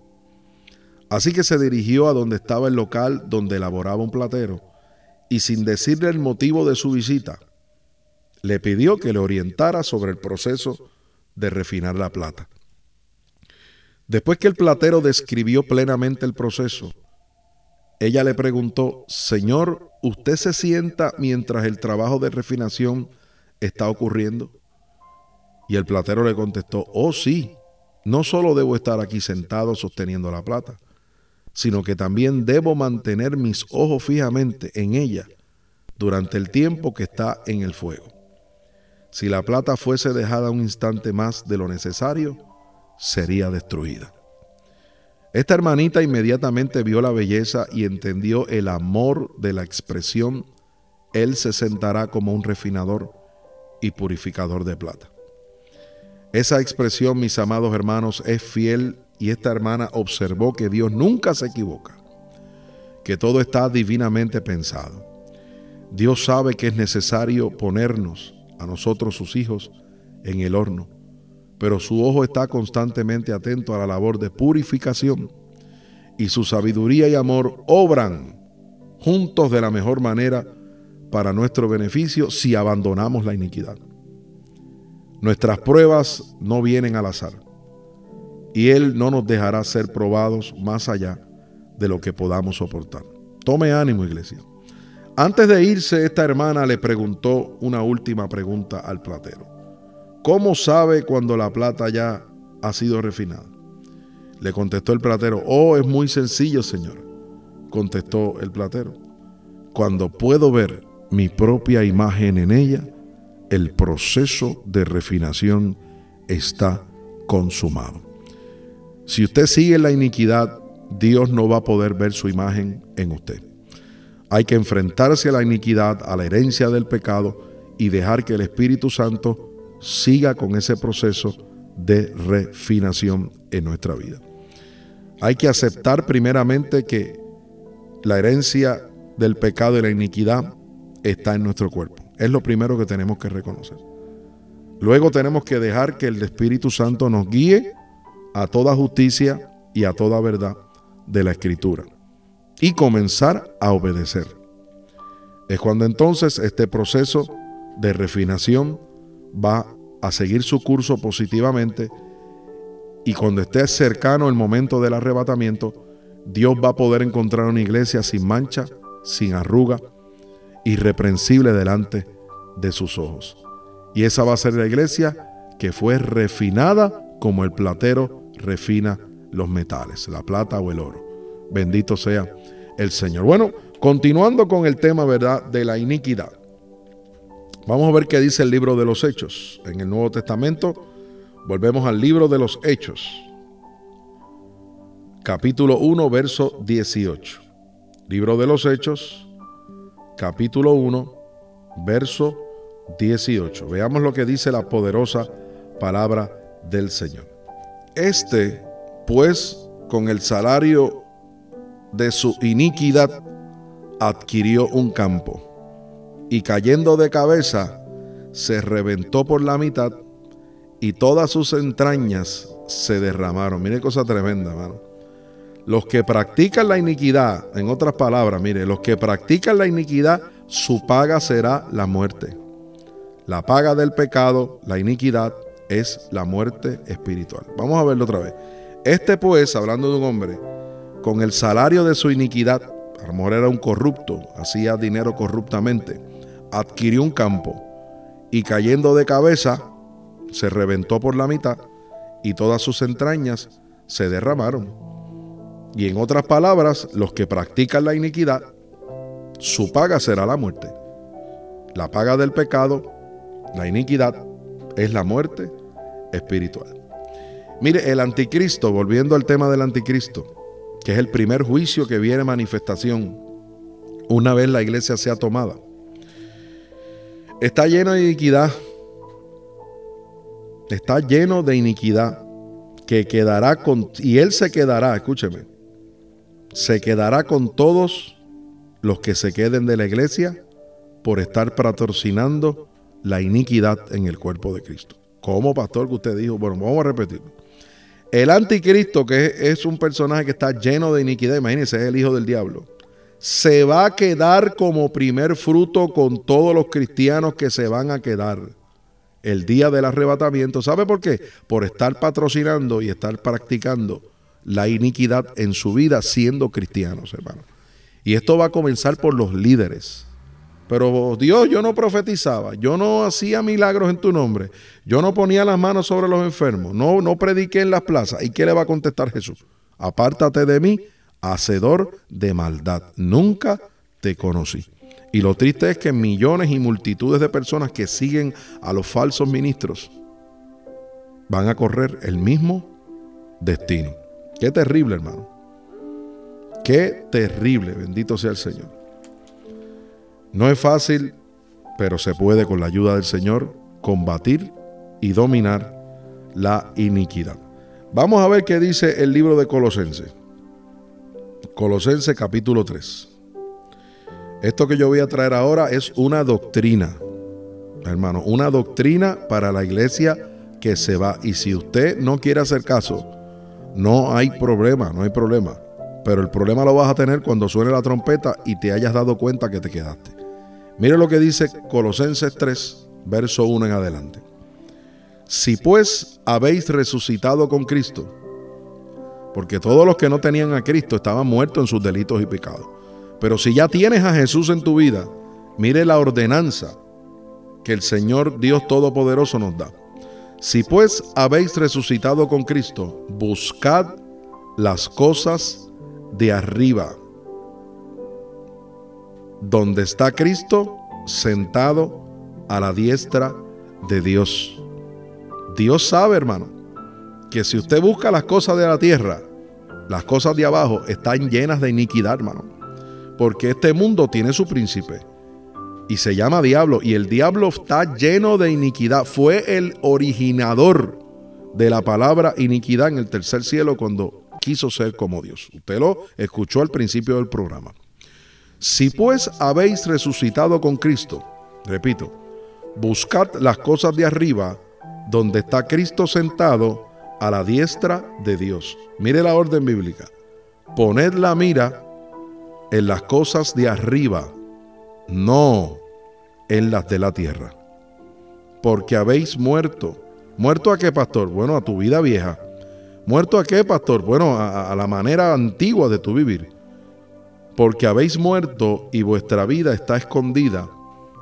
Así que se dirigió a donde estaba el local donde elaboraba un platero y sin decirle el motivo de su visita, le pidió que le orientara sobre el proceso de refinar la plata. Después que el platero describió plenamente el proceso, ella le preguntó, Señor, ¿usted se sienta mientras el trabajo de refinación está ocurriendo? Y el platero le contestó, oh sí, no solo debo estar aquí sentado sosteniendo la plata, sino que también debo mantener mis ojos fijamente en ella durante el tiempo que está en el fuego. Si la plata fuese dejada un instante más de lo necesario, sería destruida. Esta hermanita inmediatamente vio la belleza y entendió el amor de la expresión, Él se sentará como un refinador y purificador de plata. Esa expresión, mis amados hermanos, es fiel y esta hermana observó que Dios nunca se equivoca, que todo está divinamente pensado. Dios sabe que es necesario ponernos a nosotros sus hijos en el horno, pero su ojo está constantemente atento a la labor de purificación y su sabiduría y amor obran juntos de la mejor manera para nuestro beneficio si abandonamos la iniquidad. Nuestras pruebas no vienen al azar y Él no nos dejará ser probados más allá de lo que podamos soportar. Tome ánimo, iglesia. Antes de irse, esta hermana le preguntó una última pregunta al platero. ¿Cómo sabe cuando la plata ya ha sido refinada? Le contestó el platero, oh, es muy sencillo, señor. Contestó el platero, cuando puedo ver mi propia imagen en ella, el proceso de refinación está consumado. Si usted sigue la iniquidad, Dios no va a poder ver su imagen en usted. Hay que enfrentarse a la iniquidad, a la herencia del pecado y dejar que el Espíritu Santo siga con ese proceso de refinación en nuestra vida. Hay que aceptar primeramente que la herencia del pecado y la iniquidad está en nuestro cuerpo. Es lo primero que tenemos que reconocer. Luego tenemos que dejar que el Espíritu Santo nos guíe a toda justicia y a toda verdad de la Escritura y comenzar a obedecer. Es cuando entonces este proceso de refinación va a seguir su curso positivamente y cuando esté cercano el momento del arrebatamiento, Dios va a poder encontrar una iglesia sin mancha, sin arruga, irreprensible delante de sus ojos. Y esa va a ser la iglesia que fue refinada como el platero refina los metales, la plata o el oro. Bendito sea el Señor. Bueno, continuando con el tema, ¿verdad?, de la iniquidad. Vamos a ver qué dice el libro de los Hechos. En el Nuevo Testamento, volvemos al libro de los Hechos. Capítulo 1, verso 18. Libro de los Hechos, capítulo 1, verso 18. Veamos lo que dice la poderosa palabra del Señor. Este, pues, con el salario de su iniquidad, adquirió un campo y cayendo de cabeza, se reventó por la mitad y todas sus entrañas se derramaron. Mire cosa tremenda, hermano. Los que practican la iniquidad, en otras palabras, mire, los que practican la iniquidad, su paga será la muerte. La paga del pecado, la iniquidad, es la muerte espiritual. Vamos a verlo otra vez. Este pues, hablando de un hombre, con el salario de su iniquidad, a era un corrupto, hacía dinero corruptamente, adquirió un campo y cayendo de cabeza, se reventó por la mitad y todas sus entrañas se derramaron. Y en otras palabras, los que practican la iniquidad, su paga será la muerte. La paga del pecado, la iniquidad, es la muerte espiritual. Mire, el anticristo, volviendo al tema del anticristo, que es el primer juicio que viene manifestación una vez la iglesia sea tomada, está lleno de iniquidad. Está lleno de iniquidad que quedará con, y él se quedará, escúcheme, se quedará con todos los que se queden de la iglesia por estar patrocinando la iniquidad en el cuerpo de Cristo. ¿Cómo, pastor, que usted dijo? Bueno, vamos a repetirlo. El anticristo, que es un personaje que está lleno de iniquidad, imagínense, es el hijo del diablo, se va a quedar como primer fruto con todos los cristianos que se van a quedar el día del arrebatamiento. ¿Sabe por qué? Por estar patrocinando y estar practicando la iniquidad en su vida siendo cristianos, hermano. Y esto va a comenzar por los líderes. Pero Dios, yo no profetizaba, yo no hacía milagros en tu nombre, yo no ponía las manos sobre los enfermos, no, no prediqué en las plazas. ¿Y qué le va a contestar Jesús? Apártate de mí, hacedor de maldad. Nunca te conocí. Y lo triste es que millones y multitudes de personas que siguen a los falsos ministros van a correr el mismo destino. Qué terrible, hermano. Qué terrible, bendito sea el Señor. No es fácil, pero se puede con la ayuda del Señor combatir y dominar la iniquidad. Vamos a ver qué dice el libro de Colosense. Colosense capítulo 3. Esto que yo voy a traer ahora es una doctrina, hermano, una doctrina para la iglesia que se va. Y si usted no quiere hacer caso, no hay problema, no hay problema. Pero el problema lo vas a tener cuando suene la trompeta y te hayas dado cuenta que te quedaste. Mire lo que dice Colosenses 3, verso 1 en adelante. Si pues habéis resucitado con Cristo, porque todos los que no tenían a Cristo estaban muertos en sus delitos y pecados. Pero si ya tienes a Jesús en tu vida, mire la ordenanza que el Señor Dios Todopoderoso nos da. Si pues habéis resucitado con Cristo, buscad las cosas de arriba, donde está Cristo sentado a la diestra de Dios. Dios sabe, hermano, que si usted busca las cosas de la tierra, las cosas de abajo están llenas de iniquidad, hermano. Porque este mundo tiene su príncipe y se llama diablo. Y el diablo está lleno de iniquidad. Fue el originador de la palabra iniquidad en el tercer cielo cuando quiso ser como Dios. Usted lo escuchó al principio del programa. Si pues habéis resucitado con Cristo, repito, buscad las cosas de arriba donde está Cristo sentado a la diestra de Dios. Mire la orden bíblica. Poned la mira en las cosas de arriba, no en las de la tierra. Porque habéis muerto. ¿Muerto a qué, pastor? Bueno, a tu vida vieja. ¿Muerto a qué, pastor? Bueno, a, a la manera antigua de tu vivir. Porque habéis muerto y vuestra vida está escondida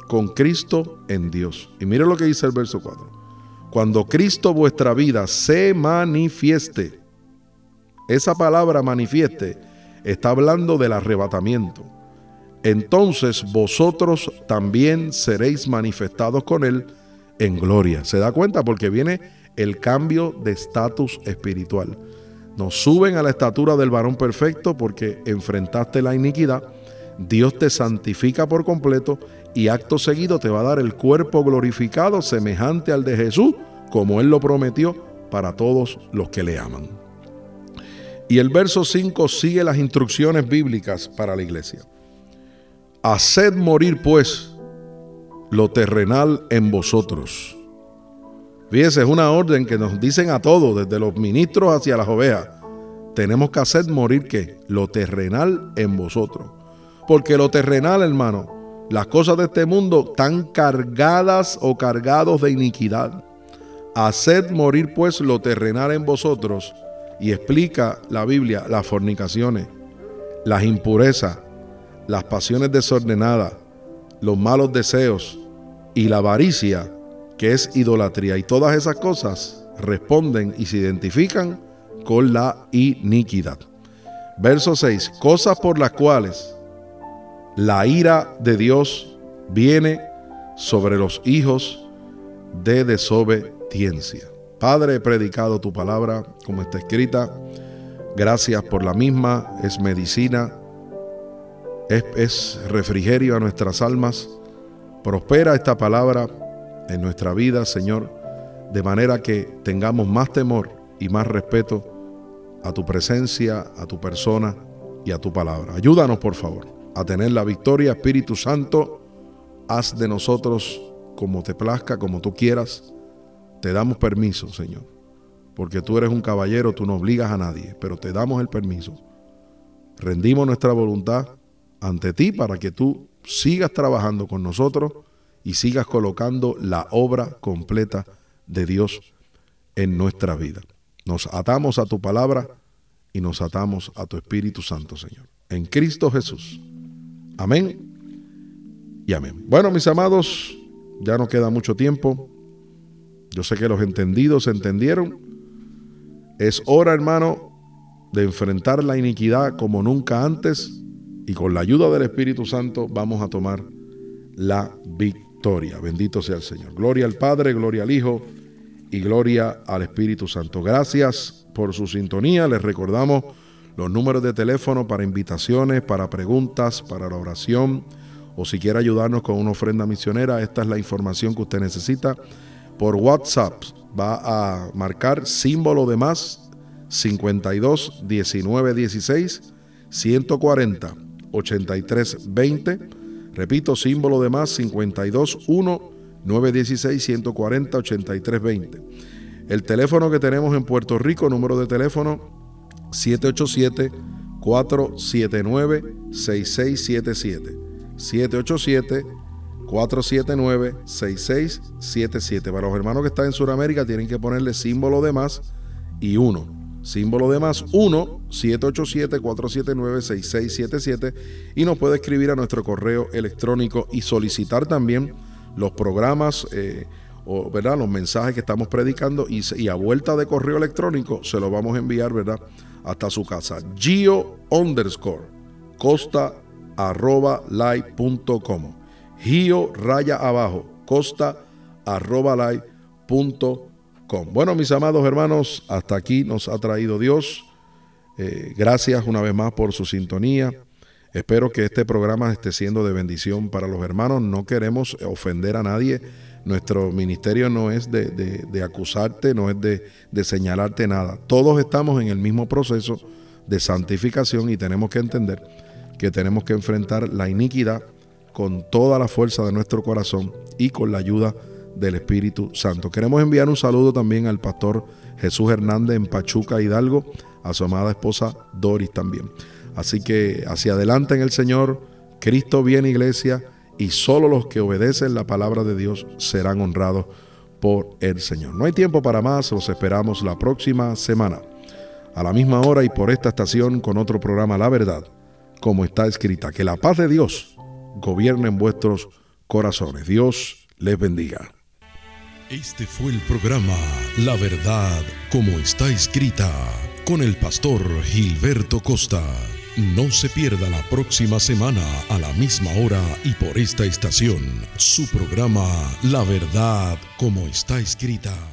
con Cristo en Dios. Y mire lo que dice el verso 4 cuando Cristo vuestra vida se manifieste. Esa palabra manifieste está hablando del arrebatamiento. Entonces vosotros también seréis manifestados con Él en gloria. ¿Se da cuenta? Porque viene el cambio de estatus espiritual. Nos suben a la estatura del varón perfecto porque enfrentaste la iniquidad. Dios te santifica por completo y acto seguido te va a dar el cuerpo glorificado semejante al de Jesús, como Él lo prometió para todos los que le aman. Y el verso 5 sigue las instrucciones bíblicas para la iglesia. Haced morir pues lo terrenal en vosotros. Fíjese, es una orden que nos dicen a todos, desde los ministros hacia las ovejas. Tenemos que hacer morir qué? Lo terrenal en vosotros. Porque lo terrenal, hermano, las cosas de este mundo están cargadas o cargados de iniquidad. Haced morir pues lo terrenal en vosotros. Y explica la Biblia las fornicaciones, las impurezas, las pasiones desordenadas, los malos deseos y la avaricia, que es idolatría. Y todas esas cosas responden y se identifican con la iniquidad. Verso 6. Cosas por las cuales la ira de Dios viene sobre los hijos de desobediencia. Padre, he predicado tu palabra como está escrita. Gracias por la misma. Es medicina. Es, refrigerio a nuestras almas. Prospera esta palabra en nuestra vida, Señor, de manera que tengamos más temor y más respeto a tu presencia, a tu persona y a tu palabra. Ayúdanos, por favor a tener la victoria. Espíritu Santo, haz de nosotros como te plazca, como tú quieras. Te damos permiso, Señor. Porque tú eres un caballero, tú no obligas a nadie, pero te damos el permiso. Rendimos nuestra voluntad ante ti para que tú sigas trabajando con nosotros y sigas colocando la obra completa de Dios en nuestra vida. Nos atamos a tu palabra y nos atamos a tu Espíritu Santo, Señor. En Cristo Jesús. Amén y amén. Bueno, mis amados, ya no queda mucho tiempo. Yo sé que los entendidos entendieron. Es hora, hermano, de enfrentar la iniquidad como nunca antes y con la ayuda del Espíritu Santo vamos a tomar la victoria. Bendito sea el Señor. Gloria al Padre, gloria al Hijo y gloria al Espíritu Santo. Gracias por su sintonía. Les recordamos los números de teléfono para invitaciones, para preguntas, para la oración o si quiere ayudarnos con una ofrenda misionera. Esta es la información que usted necesita. Por WhatsApp va a marcar símbolo de más 52 19 16 140 83 20. Repito, símbolo de más 52 1 916 140 83 20. El teléfono que tenemos en Puerto Rico, número de teléfono 787 479 6677. 787 479 6677. Para los hermanos que están en Sudamérica tienen que ponerle símbolo de más y 1 símbolo de más 1 787 479 6677 y nos puede escribir a nuestro correo electrónico y solicitar también los programas eh, o ¿verdad? los mensajes que estamos predicando y, y, a vuelta de correo electrónico se lo vamos a enviar ¿verdad? Hasta su casa. Gio underscore costa arroba live.com. Gio raya abajo costa arroba live.com. Bueno, mis amados hermanos, hasta aquí nos ha traído Dios. Eh, gracias una vez más por su sintonía. Espero que este programa esté siendo de bendición para los hermanos. No queremos ofender a nadie. Nuestro ministerio no es de, acusarte, no es de, de señalarte nada. Todos estamos en el mismo proceso de santificación y tenemos que entender que tenemos que enfrentar la iniquidad con toda la fuerza de nuestro corazón y con la ayuda de del Espíritu Santo. Queremos enviar un saludo también al pastor Jesús Hernández en Pachuca, Hidalgo, a su amada esposa Doris también. Así que hacia adelante en el Señor, Cristo viene iglesia y solo los que obedecen la palabra de Dios serán honrados por el Señor. No hay tiempo para más, los esperamos la próxima semana, a la misma hora y por esta estación con otro programa La Verdad, como está escrita. Que la paz de Dios gobierne en vuestros corazones. Dios les bendiga. Este fue el programa La Verdad como está escrita con el pastor Gilberto Costa. No se pierda la próxima semana a la misma hora y por esta estación su programa La Verdad como está escrita.